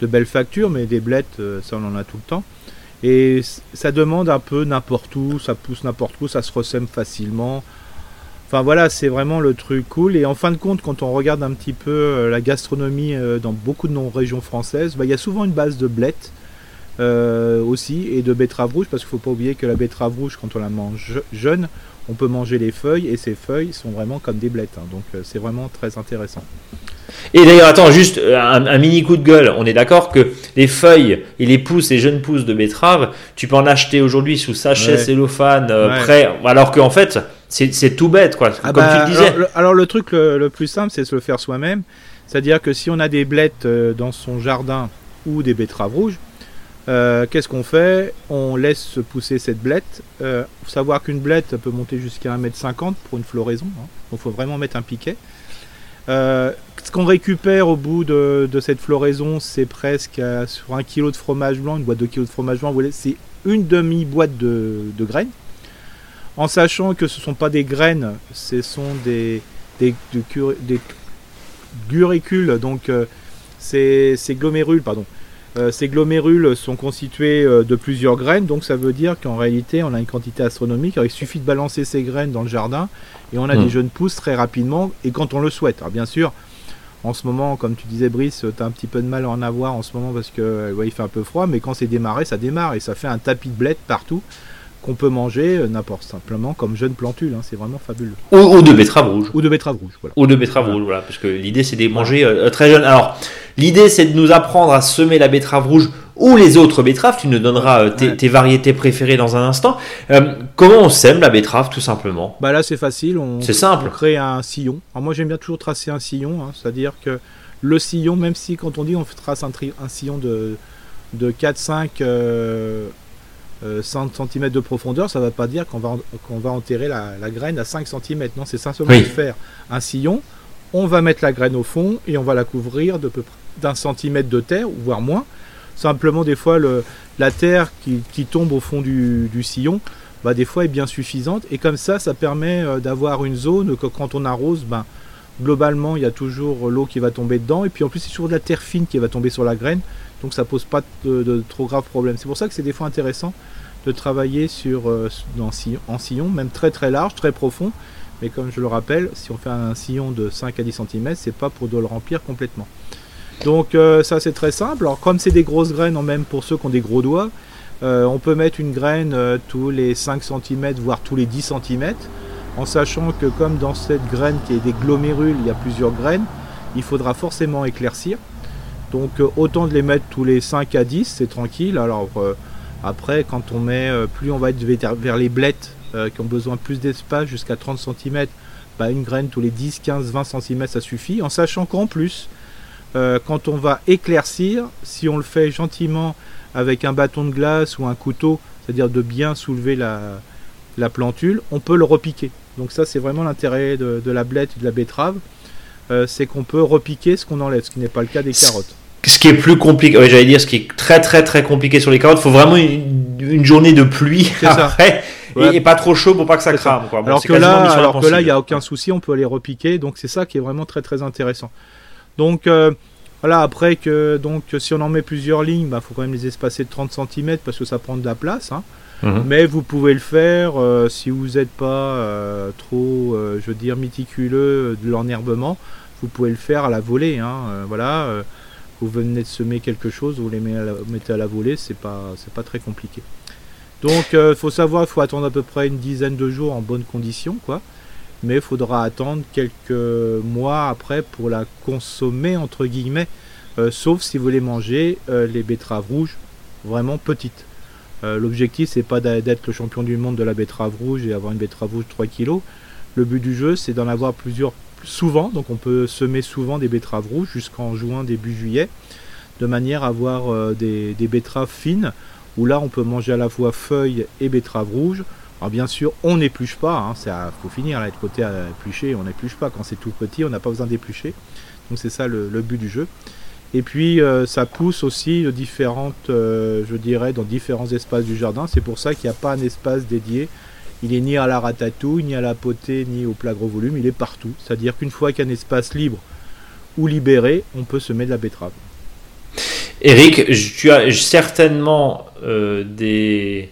Speaker 2: de belles factures, mais des blettes, ça on en a tout le temps. Et ça demande un peu n'importe où, ça pousse n'importe où, ça se ressème facilement. Enfin voilà, c'est vraiment le truc cool. Et en fin de compte, quand on regarde un petit peu euh, la gastronomie euh, dans beaucoup de non-régions françaises, bah, il y a souvent une base de blettes euh, aussi et de betterave rouge, parce qu'il ne faut pas oublier que la betterave rouge, quand on la mange jeune, on peut manger les feuilles et ces feuilles sont vraiment comme des blettes. Hein. donc c'est vraiment très intéressant.
Speaker 1: Et d'ailleurs, attends, juste un, mini coup de gueule. On est d'accord que les feuilles et les pousses, les jeunes pousses de betterave, tu peux en acheter aujourd'hui sous sachet cellophane euh, prêt, alors qu'en fait, c'est tout bête, quoi.
Speaker 2: Ah comme tu bah, disais. Alors le, truc le, plus simple, c'est de se le faire soi-même. C'est-à-dire que si on a des blettes euh, dans son jardin ou des betteraves rouges, qu'est-ce qu'on fait? On laisse pousser cette blette. Il faut savoir qu'une blette peut monter jusqu'à 1m50 pour une floraison. Hein. Donc il faut vraiment mettre un piquet. Euh, ce qu'on récupère au bout de, cette floraison, c'est presque euh, sur un kilo de fromage blanc, une boîte de kilo de fromage blanc, c'est une demi-boîte de, graines. En sachant que ce ne sont pas des graines, ce sont des, des, guricules, donc euh, ces, glomérules, pardon. ces glomérules sont constitués de plusieurs graines, donc ça veut dire qu'en réalité on a une quantité astronomique. il suffit de balancer ces graines dans le jardin et on a des hmm. jeunes pousses très rapidement et quand on le souhaite. Alors bien sûr, en ce moment, comme tu disais Brice, tu as un petit peu de mal à en avoir en ce moment parce que il fait un peu froid, mais quand c'est démarré, ça démarre et ça fait un tapis de bled partout qu'on peut manger euh, n'importe simplement comme jeune plantule. Hein, c'est vraiment fabuleux.
Speaker 1: Ou, de betterave rouge.
Speaker 2: Ou de betterave rouge,
Speaker 1: voilà. Ou de betterave rouge, voilà, parce que l'idée c'est de manger euh, très jeune. Alors, l'idée c'est de nous apprendre à semer la betterave rouge ou les autres betteraves. Tu nous donneras euh, tes, variétés préférées dans un instant. comment on sème la betterave, tout simplement?
Speaker 2: Bah là, c'est facile.
Speaker 1: C'est simple.
Speaker 2: On crée un sillon. Alors moi, j'aime bien toujours tracer un sillon, hein, c'est-à-dire que le sillon, même si quand on dit on trace un, un sillon de, de 4-5 100 euh, cm de profondeur, ça ne va pas dire qu'on va, qu'on va enterrer la, graine à 5 cm. Non, c'est simplement faire un sillon. On va mettre la graine au fond et on va la couvrir de peu d'un centimètre de terre, voire moins. Simplement, des fois, le, la terre qui, tombe au fond du, sillon, bah, des fois est bien suffisante. Et comme ça, ça permet euh, d'avoir une zone que quand on arrose, ben, globalement, il y a toujours l'eau qui va tomber dedans. Et puis en plus, c'est toujours de la terre fine qui va tomber sur la graine. Donc ça pose pas de, trop graves problèmes. C'est pour ça que c'est des fois intéressant de travailler sur, euh, en sillon, même très très large, très profond. Mais comme je le rappelle, si on fait un sillon de 5 à 10 cm, c'est pas pour le remplir complètement. Donc euh, ça c'est très simple. Alors comme c'est des grosses graines, même pour ceux qui ont des gros doigts, euh, on peut mettre une graine tous les 5 cm, voire tous les 10 cm, en sachant que comme dans cette graine qui est des glomérules, il y a plusieurs graines, il faudra forcément éclaircir. Donc euh, autant de les mettre tous les 5 à 10, c'est tranquille. Alors euh, après, quand on met, euh, plus on va être vers les blettes qui ont besoin plus d'espace, jusqu'à 30 cm, bah, une graine tous les 10, 15, 20 cm, ça suffit. En sachant qu'en plus, quand on va éclaircir, si on le fait gentiment avec un bâton de glace ou un couteau, c'est-à-dire de bien soulever la, la, plantule, on peut le repiquer. Donc ça, c'est vraiment l'intérêt de, la blette et de la betterave, c'est qu'on peut repiquer ce qu'on enlève, ce qui n'est pas le cas des carottes
Speaker 1: ce qui est plus compliqué, j'allais dire, ce qui est très très très compliqué sur les carottes, il faut vraiment une, journée de pluie après. Et, pas trop chaud pour pas que ça crame.
Speaker 2: alors, que là, alors que là, il n'y a aucun souci, on peut les repiquer. Donc c'est ça qui est vraiment très très intéressant. Donc euh, voilà, après que donc si on en met plusieurs lignes, il bah, faut quand même les espacer de 30 cm parce que ça prend de la place. Hein. Mhm. Mais vous pouvez le faire euh, si vous n'êtes pas euh, trop, je veux dire, méticuleux de l'enherbement. Vous pouvez le faire à la volée. Hein, voilà vous venez de semer quelque chose, vous les mettez à la volée, c'est pas, c'est pas très compliqué. Donc euh, faut savoir, faut attendre à peu près une dizaine de jours en bonne condition, quoi. Mais il faudra attendre quelques mois après pour la consommer, entre guillemets, euh, sauf si vous voulez manger euh, les betteraves rouges vraiment petites. L'objectif, c'est pas d'être le champion du monde de la betterave rouge et avoir une betterave rouge 3 kg. Le but du jeu, c'est d'en avoir plusieurs souvent, donc on peut semer souvent des betteraves rouges jusqu'en juin, début juillet, de manière à avoir euh, des, betteraves fines, où là on peut manger à la fois feuilles et betteraves rouges. Alors bien sûr, on n'épluche pas, hein, il faut finir là, être côté à éplucher, on n'épluche pas. Quand c'est tout petit, on n'a pas besoin d'éplucher. Donc c'est ça le, but du jeu. Et puis euh, ça pousse aussi de euh, je dirais, dans différents espaces du jardin. C'est pour ça qu'il n'y a pas un espace dédié Il est ni à la ratatouille, ni à la potée, ni au plat gros volume, il est partout. C'est-à-dire qu'une fois qu'il y a un espace libre ou libéré, on peut semer de la betterave.
Speaker 1: Eric, tu as certainement euh, des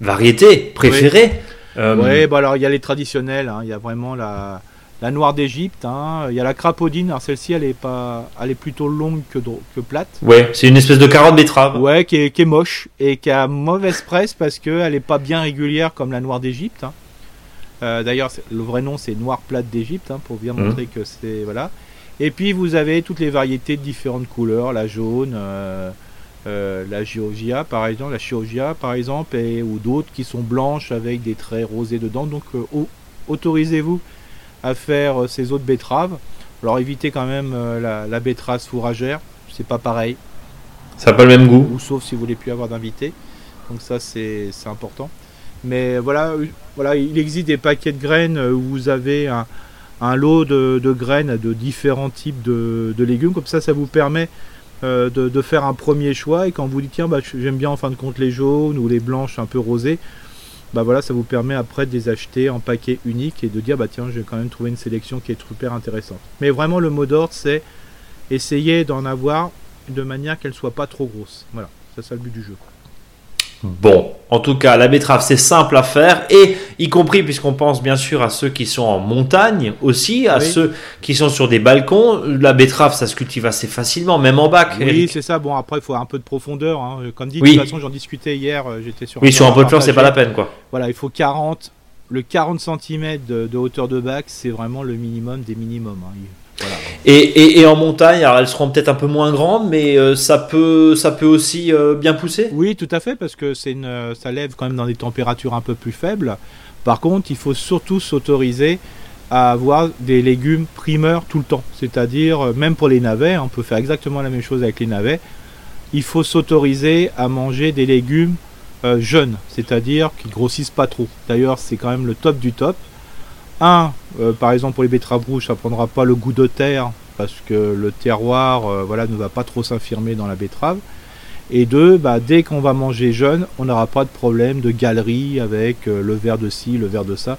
Speaker 1: variétés préférées.
Speaker 2: Oui, euh, bah alors il y a les traditionnels, hein. il y a vraiment la, la noire d'Égypte, hein. il y a la crapaudine, alors celle-ci elle est pas, elle est plutôt longue que, que plate.
Speaker 1: Ouais, c'est une espèce de carotte betterave.
Speaker 2: Ouais, qui est, qui est, moche et qui a mauvaise presse parce qu'elle n'est pas bien régulière comme la noire d'Égypte. Hein. Euh, d'ailleurs, le vrai nom c'est noire plate d'Égypte pour bien mmh. montrer que c'est voilà. Et puis vous avez toutes les variétés de différentes couleurs, la jaune. Euh, la Georgia par exemple, la Georgia par exemple, et, ou d'autres qui sont blanches avec des traits rosés dedans. Donc euh, autorisez-vous à faire euh, ces autres betteraves. Alors évitez quand même la, betterave fourragère, c'est pas pareil.
Speaker 1: Ça n'a pas le même goût.
Speaker 2: Ou sauf si vous voulez plus avoir d'invités. Donc ça c'est important. Mais voilà, voilà, il existe des paquets de graines où vous avez un, lot de, graines de différents types de, de légumes. Comme ça, ça vous permet euh, de, faire un premier choix et quand vous dites tiens bah, j'aime bien en fin de compte les jaunes ou les blanches un peu rosées bah voilà ça vous permet après de les acheter en paquet unique et de dire bah tiens j'ai quand même trouvé une sélection qui est super intéressante. Mais vraiment le mot d'ordre c'est essayer d'en avoir de manière qu'elle soit pas trop grosse. Voilà c'est ça le but du jeu
Speaker 1: Bon, en tout cas, la betterave, c'est simple à faire, et y compris puisqu'on pense bien sûr à ceux qui sont en montagne aussi, à ceux qui sont sur des balcons. La betterave, ça se cultive assez facilement, même en bac.
Speaker 2: Oui, c'est ça. Bon, après, il faut un peu de profondeur. Hein. Comme dit, de toute façon, j'en discutais hier, euh, j'étais sur.
Speaker 1: Oui, sur un pot de fleurs, c'est pas la peine, quoi.
Speaker 2: Voilà, il faut 40. Le 40 cm de, hauteur de bac, c'est vraiment le minimum des minimums. Hein.
Speaker 1: Et, en montagne, alors elles seront peut-être un peu moins grandes, mais euh, ça, peut, ça peut aussi euh, bien pousser?
Speaker 2: Oui, tout à fait, parce que c'est une, ça lève quand même dans des températures un peu plus faibles. Par contre, il faut surtout s'autoriser à avoir des légumes primeurs tout le temps. C'est-à-dire, euh, même pour les navets, on peut faire exactement la même chose avec les navets. Il faut s'autoriser à manger des légumes jeunes, c'est-à-dire qui grossissent pas trop. D'ailleurs, c'est quand même le top du top. Un, euh, par exemple pour les betteraves rouges, ça prendra pas le goût de terre parce que le terroir euh, voilà, ne va pas trop s'infirmer dans la betterave. Et deux, bah, dès qu'on va manger jeune, on n'aura pas de problème de galerie avec euh, le verre de ci, le verre de ça.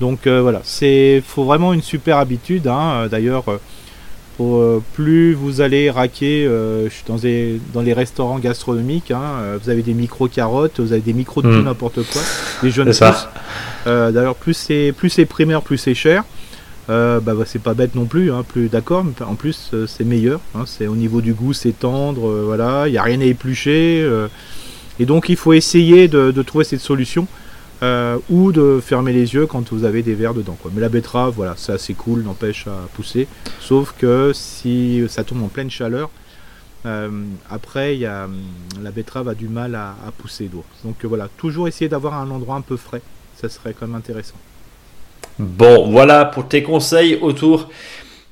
Speaker 2: Donc voilà, c'est faut vraiment une super habitude. Hein. D'ailleurs, euh, plus vous allez raquer euh, dans, dans les restaurants gastronomiques, hein, vous avez des micro carottes, vous avez des micro de hmm. n'importe quoi, des jeunes pousses. D'ailleurs, plus c'est plus c'est primaire, plus c'est cher. bah, bah, c'est pas bête non plus, hein, plus d'accord. En plus, c'est meilleur. Hein, c'est au niveau du goût, c'est tendre. voilà, il y a rien à éplucher. et donc, il faut essayer de, trouver cette solution euh, ou de fermer les yeux quand vous avez des vers dedans. Quoi. Mais la betterave, voilà, c'est assez cool, n'empêche à pousser. Sauf que si ça tombe en pleine chaleur, euh, après, y a, la betterave a du mal à, pousser. Donc voilà, toujours essayer d'avoir un endroit un peu frais, ça serait quand même intéressant.
Speaker 1: Bon, voilà pour tes conseils autour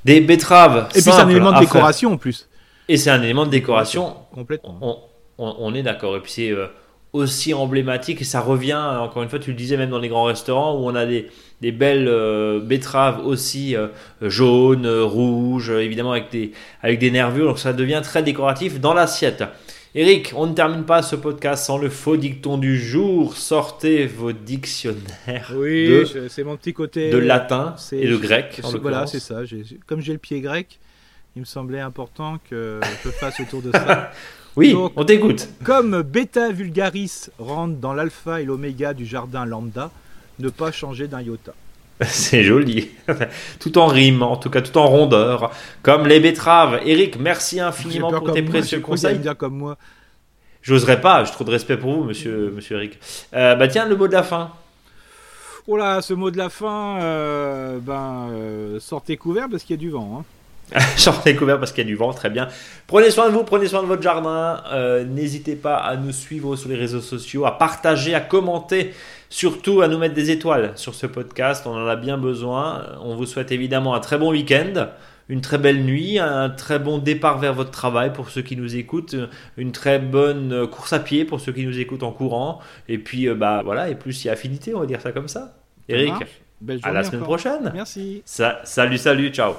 Speaker 1: des betteraves.
Speaker 2: Et puis c'est un élément de décoration en plus.
Speaker 1: Et c'est un élément de décoration. Complètement. On, est d'accord. Et puis c'est euh, aussi emblématique et ça revient, encore une fois, tu le disais même dans les grands restaurants où on a des, des belles euh, betteraves aussi euh, jaunes, rouges, évidemment avec des, avec des nervures, donc ça devient très décoratif dans l'assiette. Eric, on ne termine pas ce podcast sans le faux dicton du jour. Sortez vos dictionnaires.
Speaker 2: Oui, c'est mon petit côté.
Speaker 1: De latin et de grec.
Speaker 2: voilà, c'est ça. Comme j'ai le pied grec, il me semblait important que je fasse autour de ça. <laughs>
Speaker 1: Oui, on t'écoute.
Speaker 2: Comme Beta Vulgaris rentre dans l'alpha et l'oméga du jardin lambda, ne pas changer d'un iota. <laughs>
Speaker 1: C'est joli. <laughs> tout en rime, en tout cas tout en rondeur. Comme les betteraves. Eric, merci infiniment pour tes précieux conseils.
Speaker 2: Bien comme moi.
Speaker 1: J'oserais pas, j'ai trop de respect pour vous, monsieur, monsieur Eric. Euh, bah tiens, le mot de la fin.
Speaker 2: Oh là, ce mot de la fin, euh, ben, euh, sortez couvert parce qu'il y a du vent. Hein. <laughs>
Speaker 1: Sortez couvert parce qu'il y a du vent, très bien. Prenez soin de vous, prenez soin de votre jardin. Euh, n'hésitez pas à nous suivre sur les réseaux sociaux, à partager, à commenter, surtout à nous mettre des étoiles sur ce podcast. On en a bien besoin. On vous souhaite évidemment un très bon week-end, une très belle nuit, un très bon départ vers votre travail pour ceux qui nous écoutent, une très bonne course à pied pour ceux qui nous écoutent en courant. Et puis, euh, bah voilà, et plus il y a affinité, on va dire ça comme ça. Eric, à la semaine prochaine.
Speaker 2: Merci.
Speaker 1: salut, salut, ciao.